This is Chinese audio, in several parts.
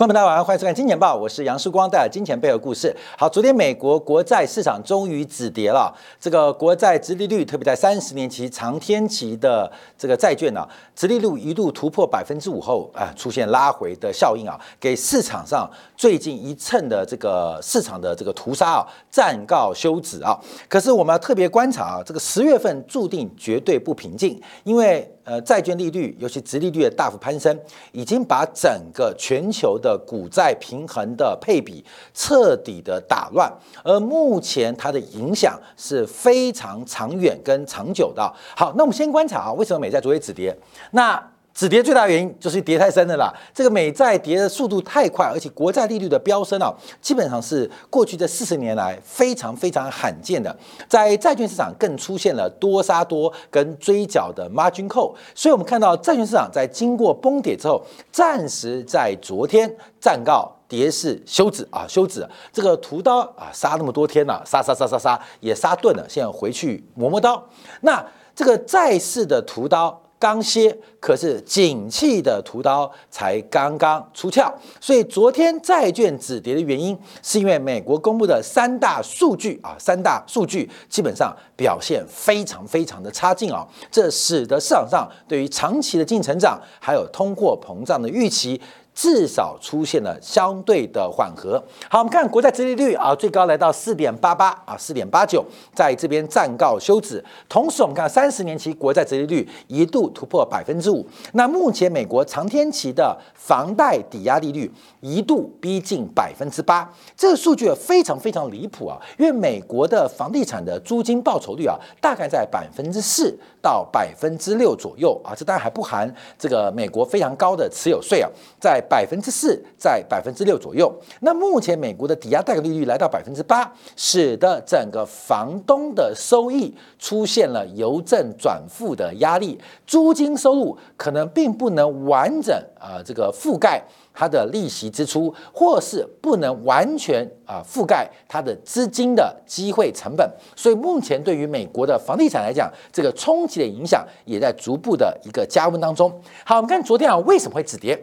观众朋友大家晚上，欢迎收看《金钱报》，我是杨世光，带来金钱背后故事。好，昨天美国国债市场终于止跌了，这个国债殖利率，特别在三十年期长天期的这个债券呢、殖利率一度突破百分之五后啊，出现拉回的效应啊，给市场上最近一蹭的这个市场的这个屠杀啊，暂告休止啊。可是我们要特别观察啊，这个十月份注定绝对不平静，因为呃债券利率，尤其殖利率的大幅攀升，已经把整个全球的股债平衡的配比彻底的打乱，而目前它的影响是非常长远跟长久的。好，那我们先观察啊，为什么美债昨天止跌？那止跌最大原因就是跌太深了啦，这个美债跌的速度太快，而且国债利率的飙升啊，基本上是过去这四十年来非常非常罕见的，在债券市场更出现了多杀多跟追缴的 margin call，所以我们看到债券市场在经过崩跌之后，暂时在昨天暂告。跌势休止啊，休止！这个屠刀啊，杀那么多天了、杀杀杀杀杀，也杀钝了，现在回去磨磨刀。那这个债市的屠刀刚歇，可是景气的屠刀才刚刚出鞘。所以昨天债券止跌的原因，是因为美国公布的三大数据啊，三大数据基本上表现非常非常的差劲啊，这使得市场上对于长期的净成长还有通货膨胀的预期。至少出现了相对的缓和。好，我们看国债殖利率啊，最高来到四点八八啊，四点八九，在这边暂告休止。同时，我们看三十年期国债殖利率一度突破百分之五。那目前美国长天期的房贷抵押利率一度逼近百分之八，这个数据非常非常离谱啊！因为美国的房地产的租金报酬率啊，大概在百分之四到百分之六左右啊，这当然还不含这个美国非常高的持有税啊，在。百分之四，在百分之六左右。那目前美国的抵押贷款利率来到百分之八，使得整个房东的收益出现了由正转负的压力，租金收入可能并不能完整啊这个覆盖它的利息支出，或是不能完全啊覆盖它的资金的机会成本。所以目前对于美国的房地产来讲，这个冲击的影响也在逐步的一个加温当中。好，我们看昨天啊为什么会止跌？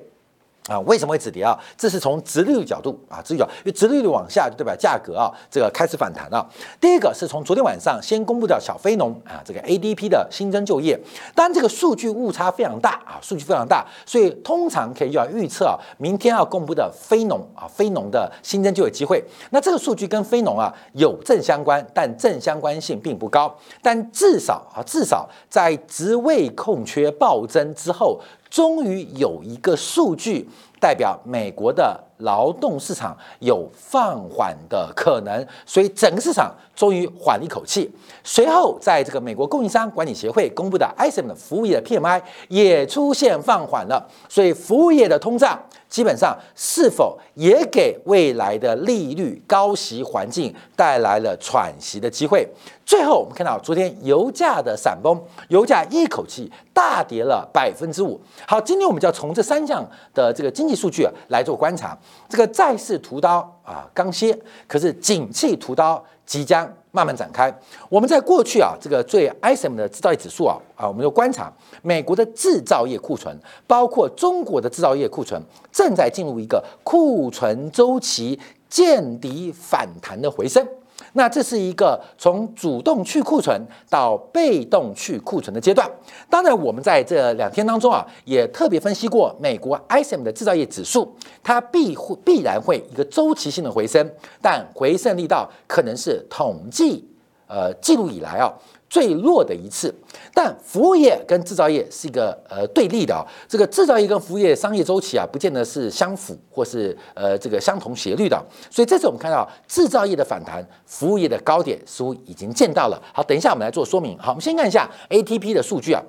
啊，为什么会止跌啊？这是从直利率角度啊，直利率，因为直利率往下就代表价格啊，这个开始反弹了。第一个是从昨天晚上先公布的小非农啊，这个 ADP 的新增就业，当然这个数据误差非常大啊，数据非常大，所以通常可以要预测啊，明天要公布的非农啊，非农的新增就业机会。那这个数据跟非农啊有正相关，但正相关性并不高。但至少啊，至少在职位空缺暴增之后。终于有一个数据代表美国的劳动市场有放缓的可能，所以整个市场终于缓了一口气。随后，在这个美国供应商管理协会公布的 ISM 的服务业 PMI 也出现放缓了，所以服务业的通胀基本上是否也给未来的利率高息环境带来了喘息的机会？最后，我们看到昨天油价的闪崩，油价一口气大跌了百分之五。好，今天我们就要从这三项的这个经济数据啊来做观察。这个债市屠刀啊刚歇，可是景气屠刀即将慢慢展开。我们在过去啊这个最 ISM 的制造业指数啊啊，我们就观察美国的制造业库存，包括中国的制造业库存，正在进入一个库存周期见底反弹的回升。那这是一个从主动去库存到被动去库存的阶段。当然，我们在这两天当中啊，也特别分析过美国 ISM 的制造业指数，它必会必然会一个周期性的回升，但回升力道可能是统计呃记录以来啊。最弱的一次，但服务业跟制造业是一个呃对立的啊。这个制造业跟服务业商业周期啊，不见得是相符或是呃这个相同斜率的。所以这次我们看到制造业的反弹，服务业的高点似乎已经见到了。好，等一下我们来做说明。好，我们先看一下 ATP 的数据啊。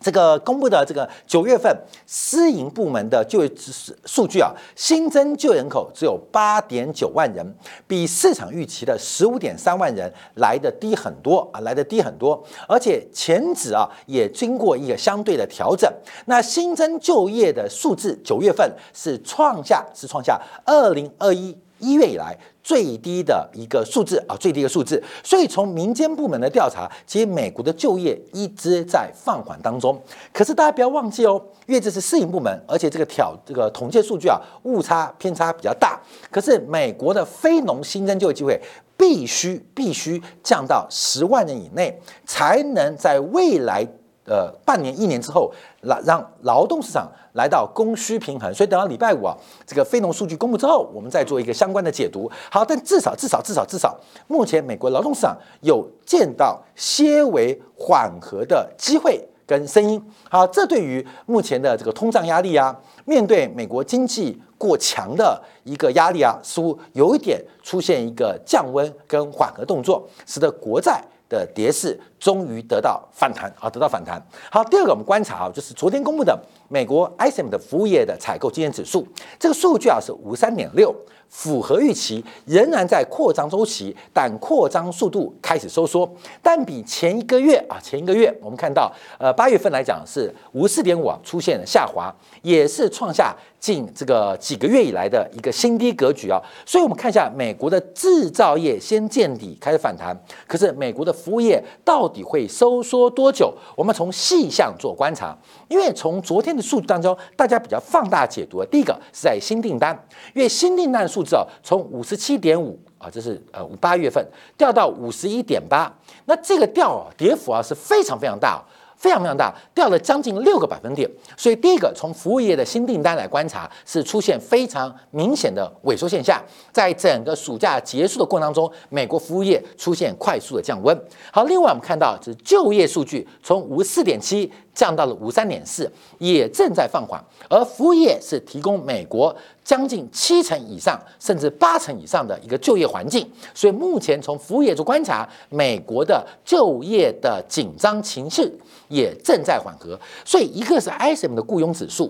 这个公布的这个九月份私营部门的就业数数据啊，新增就业人口只有八点九万人，比市场预期的十五点三万人来的低很多啊，来的低很多，而且前值啊也经过一个相对的调整。那新增就业的数字九月份是创下是创下二零二一。一月以来最低的一个数字啊，最低的数字。所以从民间部门的调查，其实美国的就业一直在放缓当中。可是大家不要忘记哦，因为这是私营部门，而且这个挑这个统计数据啊，误差偏差比较大。可是美国的非农新增就业机会必须必须降到十万人以内，才能在未来。呃，半年、一年之后，来让劳动市场来到供需平衡。所以等到礼拜五啊，这个非农数据公布之后，我们再做一个相关的解读。好，但至少、至少、至少、至少，目前美国劳动市场有见到些微缓和的机会跟声音。好，这对于目前的这个通胀压力啊，面对美国经济过强的一个压力啊，似乎有一点出现一个降温跟缓和动作，使得国债。的跌势终于得到反弹啊，得到反弹。好，第二个我们观察啊，就是昨天公布的美国 ISM 的服务业的采购经验指数，这个数据啊是五三点六。符合预期，仍然在扩张周期，但扩张速度开始收缩。但比前一个月啊，前一个月我们看到，呃，八月份来讲是五四点五啊，出现了下滑，也是创下近这个几个月以来的一个新低格局啊。所以，我们看一下美国的制造业先见底，开始反弹。可是，美国的服务业到底会收缩多久？我们从细项做观察，因为从昨天的数据当中，大家比较放大解读。第一个是在新订单，因为新订单。数字啊，从五十七点五啊，这是呃五八月份掉到五十一点八，那这个掉啊，跌幅啊是非常非常大。非常非常大，掉了将近六个百分点。所以第一个从服务业的新订单来观察，是出现非常明显的萎缩现象。在整个暑假结束的过程当中，美国服务业出现快速的降温。好，另外我们看到是就业数据从五十四点七降到了五三点四，也正在放缓。而服务业是提供美国将近七成以上，甚至八成以上的一个就业环境。所以目前从服务业做观察，美国的就业的紧张情绪。也正在缓和，所以一个是 ISM 的雇佣指数，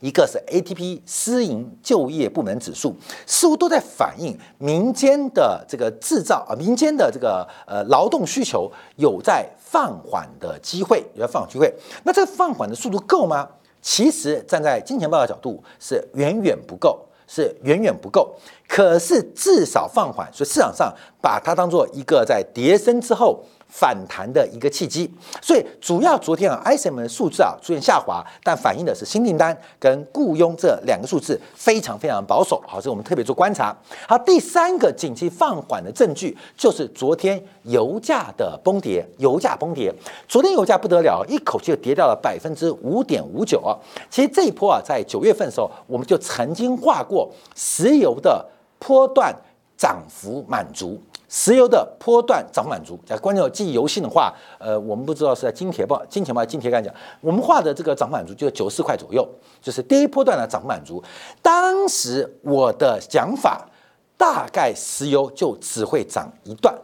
一个是 ATP 私营就业部门指数，似乎都在反映民间的这个制造啊，民间的这个呃劳动需求有在放缓的机会，有在放缓机会。那这个放缓的速度够吗？其实站在金钱豹的角度是远远不够，是远远不够。可是至少放缓，所以市场上把它当做一个在跌升之后。反弹的一个契机，所以主要昨天啊，ISM 的数字啊出现下滑，但反映的是新订单跟雇佣这两个数字非常非常保守。好，这我们特别做观察。好，第三个景气放缓的证据就是昨天油价的崩跌，油价崩跌。昨天油价不得了，一口气就跌掉了百分之五点五九啊。其实这一波啊，在九月份的时候，我们就曾经画过石油的波段涨幅满足。石油的波段涨满足，假如观众记忆犹新的话，呃，我们不知道是在金铁报、金钱报、金铁杆讲，我们画的这个涨满足就是九十四块左右，就是第一波段的涨满足。当时我的讲法，大概石油就只会涨一段，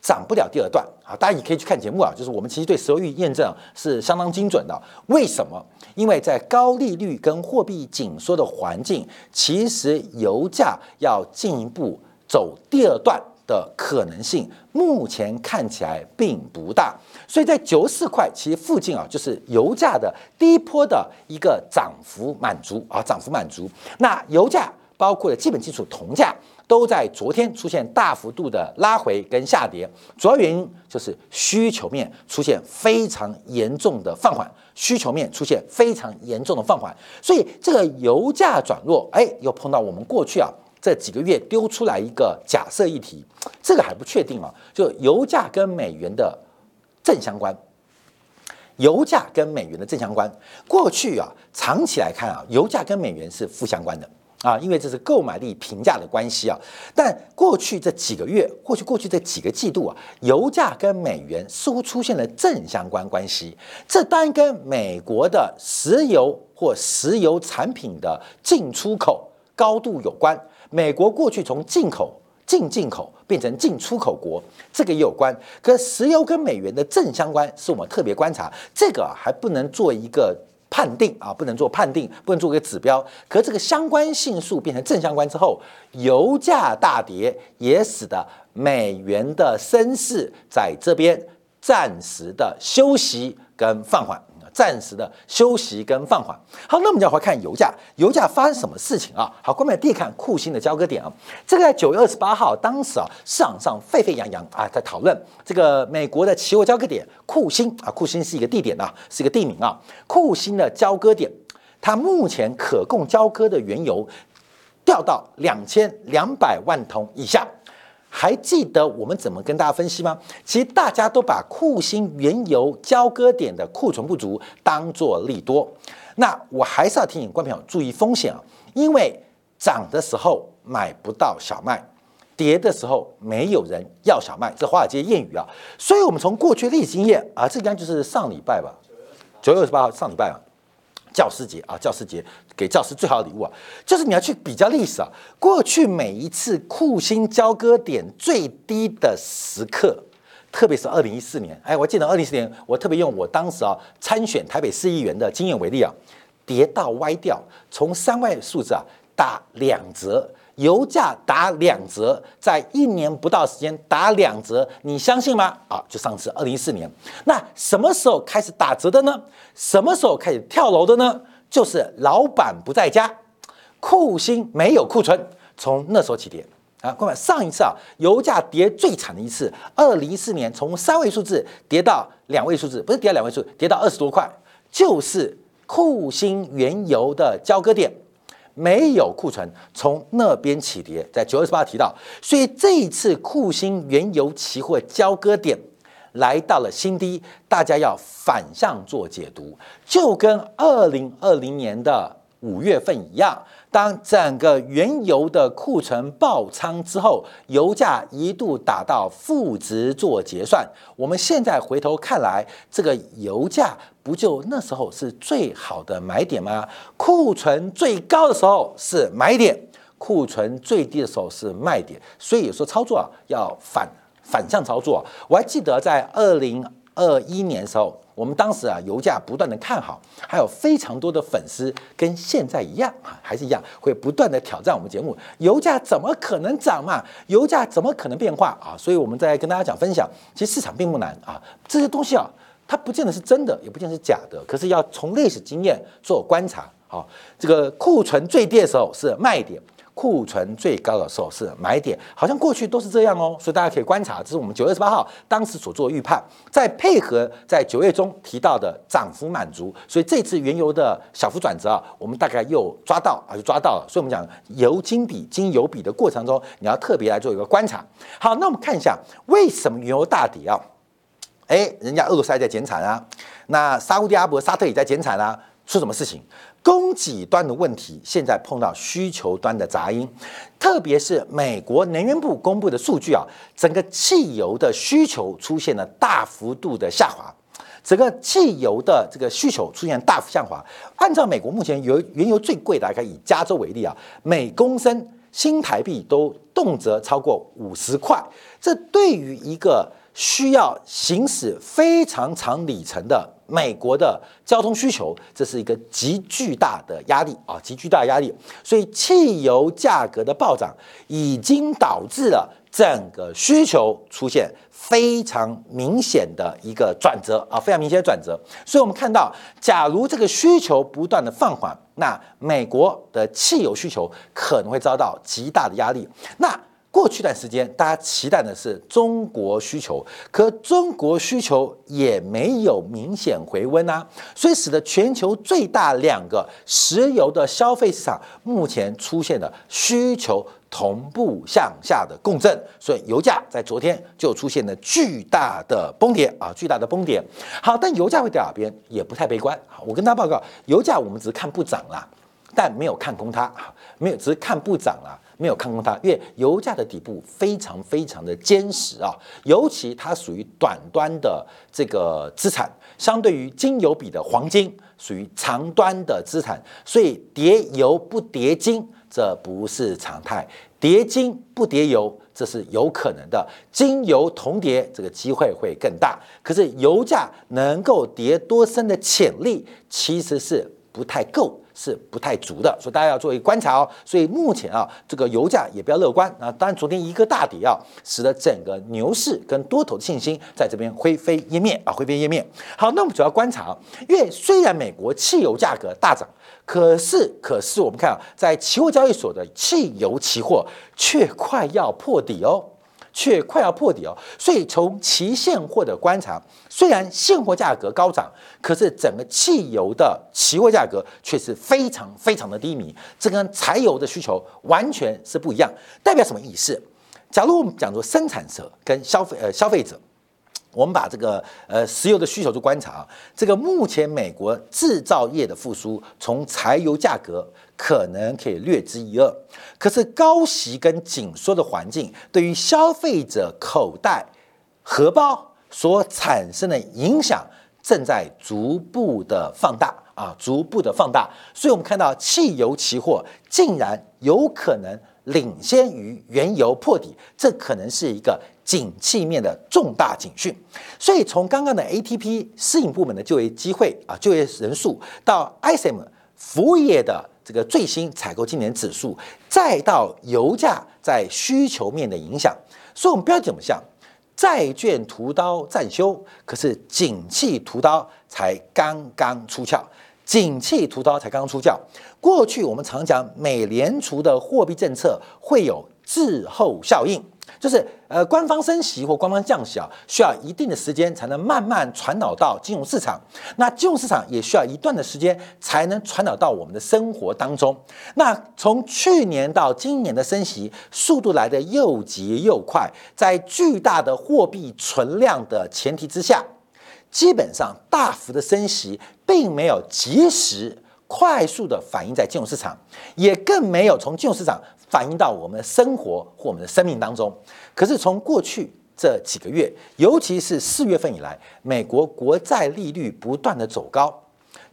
涨不了第二段啊。大家也可以去看节目啊，就是我们其实对石油预验证是相当精准的。为什么？因为在高利率跟货币紧缩的环境，其实油价要进一步走第二段。的可能性目前看起来并不大，所以在九四块其实附近啊，就是油价的低坡的一个涨幅满足啊，涨幅满足。那油价包括了基本基础铜价都在昨天出现大幅度的拉回跟下跌，主要原因就是需求面出现非常严重的放缓，需求面出现非常严重的放缓，所以这个油价转弱，哎，又碰到我们过去啊。这几个月丢出来一个假设议题，这个还不确定啊。就油价跟美元的正相关，油价跟美元的正相关。过去啊，长期来看啊，油价跟美元是负相关的啊，因为这是购买力平价的关系啊。但过去这几个月，或许过去这几个季度啊，油价跟美元似乎出现了正相关关系。这当然跟美国的石油或石油产品的进出口高度有关。美国过去从进口进进口变成进出口国，这个也有关。可石油跟美元的正相关是我们特别观察，这个还不能做一个判定啊，不能做判定，不能做个指标。可这个相关性数变成正相关之后，油价大跌也使得美元的升势在这边暂时的休息跟放缓。暂时的休息跟放缓。好，那我们就要看油价，油价发生什么事情啊？好，关门第一看库欣的交割点啊，这个在九月二十八号，当时啊市场上沸沸扬扬啊，在讨论这个美国的期货交割点库欣啊，库欣是一个地点啊，是一个地名啊，库欣的交割点，它目前可供交割的原油掉到两千两百万桶以下。还记得我们怎么跟大家分析吗？其实大家都把库欣原油交割点的库存不足当做利多。那我还是要提醒观众朋友注意风险啊，因为涨的时候买不到小麦，跌的时候没有人要小麦，这华尔街谚语啊。所以我们从过去历史经验啊，这应该就是上礼拜吧，九月二十八号上礼拜啊。教师节啊，教师节给教师最好的礼物啊，就是你要去比较历史啊。过去每一次库欣交割点最低的时刻，特别是二零一四年，哎，我记得二零一四年，我特别用我当时啊参选台北市议员的经验为例啊，跌到歪掉，从三位数字啊打两折。油价打两折，在一年不到时间打两折，你相信吗？啊，就上次二零一四年，那什么时候开始打折的呢？什么时候开始跳楼的呢？就是老板不在家，库欣没有库存，从那时候起跌啊。各位，上一次啊，油价跌最惨的一次，二零一四年从三位数字跌到两位数字，不是跌到两位数，跌到二十多块，就是库欣原油的交割点。没有库存，从那边起跌，在九月十八提到，所以这一次库欣原油期货交割点来到了新低，大家要反向做解读，就跟二零二零年的五月份一样。当整个原油的库存爆仓之后，油价一度打到负值做结算。我们现在回头看来，这个油价不就那时候是最好的买点吗？库存最高的时候是买点，库存最低的时候是卖点。所以有时候操作啊，要反反向操作。我还记得在二零二一年的时候。我们当时啊，油价不断的看好，还有非常多的粉丝跟现在一样啊，还是一样会不断的挑战我们节目。油价怎么可能涨嘛？油价怎么可能变化啊？所以我们在跟大家讲分享，其实市场并不难啊，这些东西啊，它不见得是真的，也不见得是假的，可是要从历史经验做观察啊。这个库存最低的时候是卖点。库存最高的时候是买点，好像过去都是这样哦，所以大家可以观察，这是我们九月十八号当时所做预判，再配合在九月中提到的涨幅满足，所以这次原油的小幅转折啊，我们大概又抓到啊，就抓到了。所以我们讲油金比金油比的过程中，你要特别来做一个观察。好，那我们看一下为什么原油大跌啊？哎，人家俄罗斯在减产啊，那沙特阿伯、沙特也在减产啊，出什么事情？供给端的问题，现在碰到需求端的杂音，特别是美国能源部公布的数据啊，整个汽油的需求出现了大幅度的下滑，整个汽油的这个需求出现大幅下滑。按照美国目前油原油最贵的，大概以加州为例啊，每公升新台币都动辄超过五十块，这对于一个需要行驶非常长里程的。美国的交通需求，这是一个极巨大的压力啊，极巨大的压力。所以汽油价格的暴涨，已经导致了整个需求出现非常明显的一个转折啊，非常明显的转折。所以我们看到，假如这个需求不断的放缓，那美国的汽油需求可能会遭到极大的压力。那过去一段时间，大家期待的是中国需求，可中国需求也没有明显回温啊，所以使得全球最大两个石油的消费市场目前出现了需求同步向下的共振，所以油价在昨天就出现了巨大的崩跌啊，巨大的崩跌。好，但油价会掉哪边也不太悲观。我跟大家报告，油价我们只是看不涨啦，但没有看空它，没有只是看不涨啦。没有看空它，因为油价的底部非常非常的坚实啊，尤其它属于短端的这个资产，相对于金油比的黄金属于长端的资产，所以叠油不叠金，这不是常态；叠金不叠油，这是有可能的。金油同叠，这个机会会更大。可是油价能够跌多深的潜力，其实是不太够。是不太足的，所以大家要做一观察哦。所以目前啊，这个油价也比较乐观啊。当然，昨天一个大跌啊，使得整个牛市跟多头的信心在这边灰飞烟灭啊，灰飞烟灭。好，那我们主要观察啊，因为虽然美国汽油价格大涨，可是可是我们看啊，在期货交易所的汽油期货却快要破底哦。却快要破底哦，所以从期现货的观察，虽然现货价格高涨，可是整个汽油的期货价格却是非常非常的低迷，这跟柴油的需求完全是不一样。代表什么意思？假如我们讲说生产者跟消费呃消费者。我们把这个呃石油的需求做观察，这个目前美国制造业的复苏，从柴油价格可能可以略知一二。可是高息跟紧缩的环境，对于消费者口袋、荷包所产生的影响，正在逐步的放大啊，逐步的放大。所以我们看到汽油期货竟然有可能领先于原油破底，这可能是一个。景气面的重大警讯，所以从刚刚的 ATP 私营部门的就业机会啊，就业人数到 ISM 服务业的这个最新采购今年指数，再到油价在需求面的影响，所以我们标题怎么像债券屠刀暂休，可是景气屠刀才刚刚出鞘，景气屠刀才刚刚出鞘。过去我们常讲美联储的货币政策会有滞后效应。就是呃，官方升息或官方降息啊，需要一定的时间才能慢慢传导到金融市场。那金融市场也需要一段的时间才能传导到我们的生活当中。那从去年到今年的升息速度来的又急又快，在巨大的货币存量的前提之下，基本上大幅的升息并没有及时快速的反映在金融市场，也更没有从金融市场。反映到我们的生活或我们的生命当中。可是从过去这几个月，尤其是四月份以来，美国国债利率不断的走高，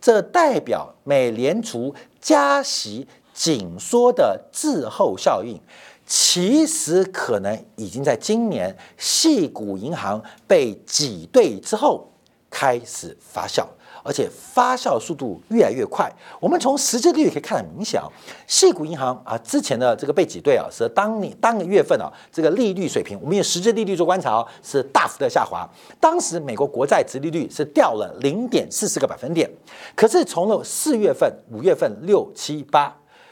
这代表美联储加息紧缩的滞后效应，其实可能已经在今年细股银行被挤兑之后开始发酵。而且发酵速度越来越快。我们从实际利率可以看得明显啊，细股银行啊，之前的这个被挤兑啊，是当你当个月份啊，这个利率水平，我们用实际利率做观察哦，是大幅的下滑。当时美国国债殖利率是掉了零点四四个百分点，可是从了四月份、五月份、六七八，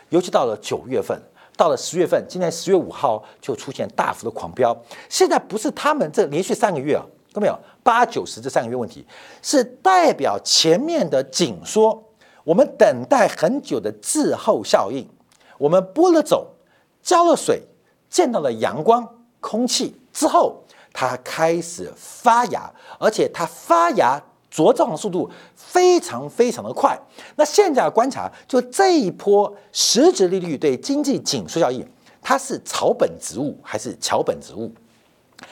尤其到了九月份，到了十月份，今年十月五号就出现大幅的狂飙。现在不是他们这连续三个月啊。看到没有？八九十这三个月问题，是代表前面的紧缩，我们等待很久的滞后效应，我们播了种，浇了水，见到了阳光、空气之后，它开始发芽，而且它发芽茁壮的速度非常非常的快。那现在观察，就这一波实质利率对经济紧缩效应，它是草本植物还是桥本植物？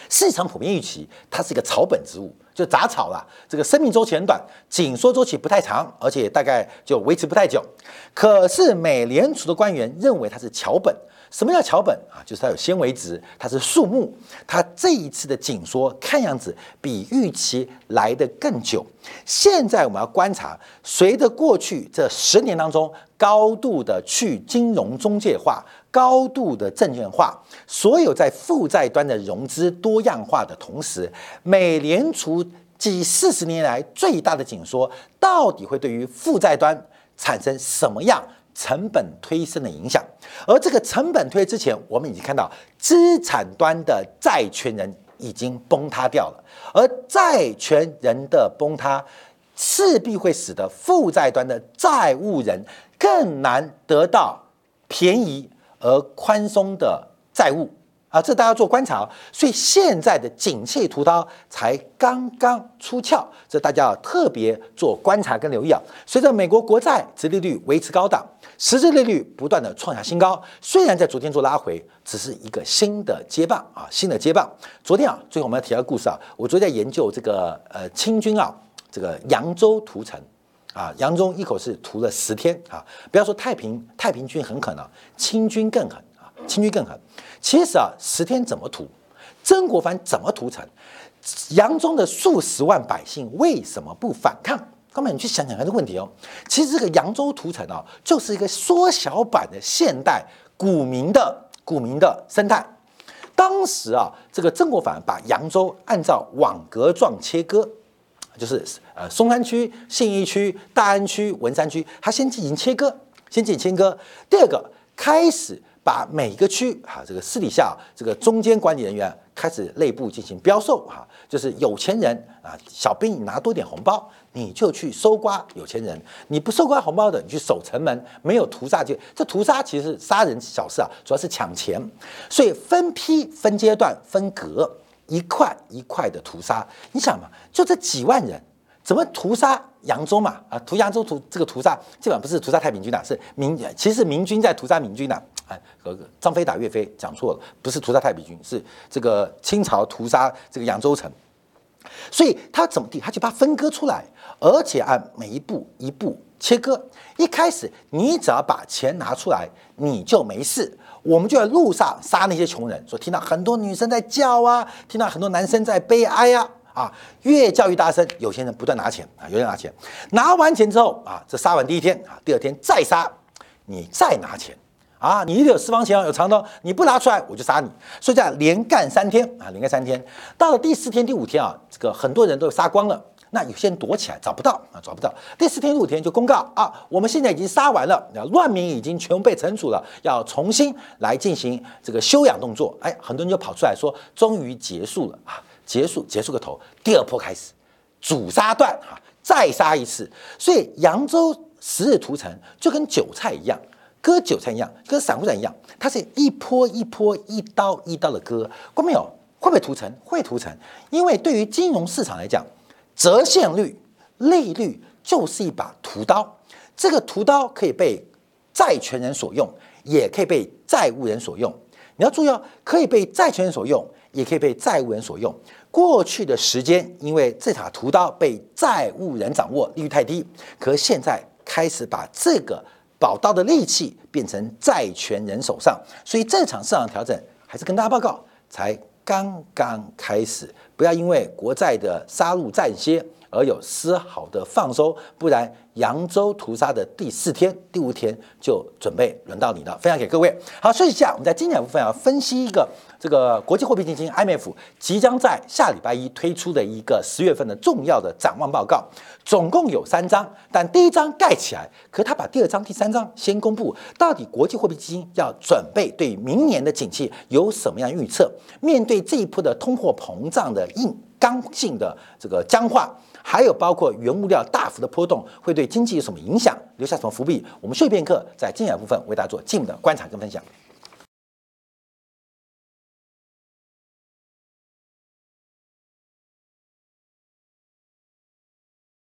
市场普遍预期它是一个草本植物，就杂草啦。这个生命周期很短，紧缩周期不太长，而且大概就维持不太久。可是美联储的官员认为它是桥本。什么叫桥本啊？就是它有纤维质，它是树木。它这一次的紧缩看样子比预期来得更久。现在我们要观察，随着过去这十年当中高度的去金融中介化。高度的证券化，所有在负债端的融资多样化的同时，美联储近四十年来最大的紧缩，到底会对于负债端产生什么样成本推升的影响？而这个成本推之前，我们已经看到资产端的债权人已经崩塌掉了，而债权人的崩塌，势必会使得负债端的债务人更难得到便宜。而宽松的债务啊，这大家做观察，所以现在的景气屠刀才刚刚出鞘，这大家要特别做观察跟留意啊。随着美国国债殖利率维持高档，实质利率不断的创下新高，虽然在昨天做拉回，只是一个新的接棒啊，新的接棒。昨天啊，最后我们要提到故事啊，我昨天在研究这个呃清军啊，这个扬州屠城。啊，扬州一口是屠了十天啊！不要说太平太平军很狠了，清军更狠啊！清军更狠。其实啊，十天怎么屠？曾国藩怎么屠城？扬州的数十万百姓为什么不反抗？哥们，你去想想看这个问题哦。其实这个扬州屠城啊，就是一个缩小版的现代股民的股民的生态。当时啊，这个曾国藩把扬州按照网格状切割，就是呃松山区、信义区、大安区、文山区，他先进行切割，先进行切割。第二个，开始把每个区啊，这个私底下这个中间管理人员开始内部进行标售哈，就是有钱人啊，小兵你拿多点红包。你就去搜刮有钱人，你不搜刮红包的，你去守城门，没有屠杀就这屠杀其实是杀人小事啊，主要是抢钱，所以分批、分阶段、分格，一块一块的屠杀。你想嘛，就这几万人，怎么屠杀扬州嘛？啊，屠扬州屠这个屠杀，基本上不是屠杀太平军呐，是明其实明军在屠杀明军呐。哎，张飞打岳飞讲错了，不是屠杀太平军，是这个清朝屠杀这个扬州城。所以他怎么地，他就把它分割出来。而且按每一步一步切割，一开始你只要把钱拿出来，你就没事。我们就在路上杀那些穷人，说听到很多女生在叫啊，听到很多男生在悲哀啊，啊，越叫越大声。有些人不断拿钱啊，有人拿钱，拿完钱之后啊，这杀完第一天啊，第二天再杀，你再拿钱啊，你一定有私房钱啊有长刀，你不拿出来我就杀你。所以这样连干三天啊，连干三天，到了第四天、第五天啊，这个很多人都杀光了。那有些人躲起来找不到啊，找不到。第四天、第五天就公告啊，我们现在已经杀完了，乱民已经全部被惩处了，要重新来进行这个休养动作。哎，很多人就跑出来说，终于结束了啊，结束，结束个头。第二波开始，主杀段啊，再杀一次。所以扬州十日屠城就跟韭菜一样，割韭菜一样，跟散户战一样，它是一波一波、一刀一刀的割。关没有？会不会屠城？会屠城，因为对于金融市场来讲。折现率、利率就是一把屠刀，这个屠刀可以被债权人所用，也可以被债务人所用。你要注意哦，可以被债权人所用，也可以被债务人所用。过去的时间，因为这把屠刀被债务人掌握，利率太低，可现在开始把这个宝刀的利器变成债权人手上，所以这场市场调整还是跟大家报告，才刚刚开始。不要因为国债的杀戮战歇而有丝毫的放松，不然扬州屠杀的第四天、第五天就准备轮到你了。分享给各位。好，休息一下，我们在精简部分要分析一个这个国际货币基金 IMF 即将在下礼拜一推出的一个十月份的重要的展望报告，总共有三章，但第一章盖起来，可他把第二章、第三章先公布，到底国际货币基金要准备对明年的景气有什么样预测？面对这一波的通货膨胀的硬刚性的这个僵化。还有包括原物料大幅的波动会对经济有什么影响，留下什么伏笔？我们休片刻，在精彩部分为大家做进一步的观察跟分享。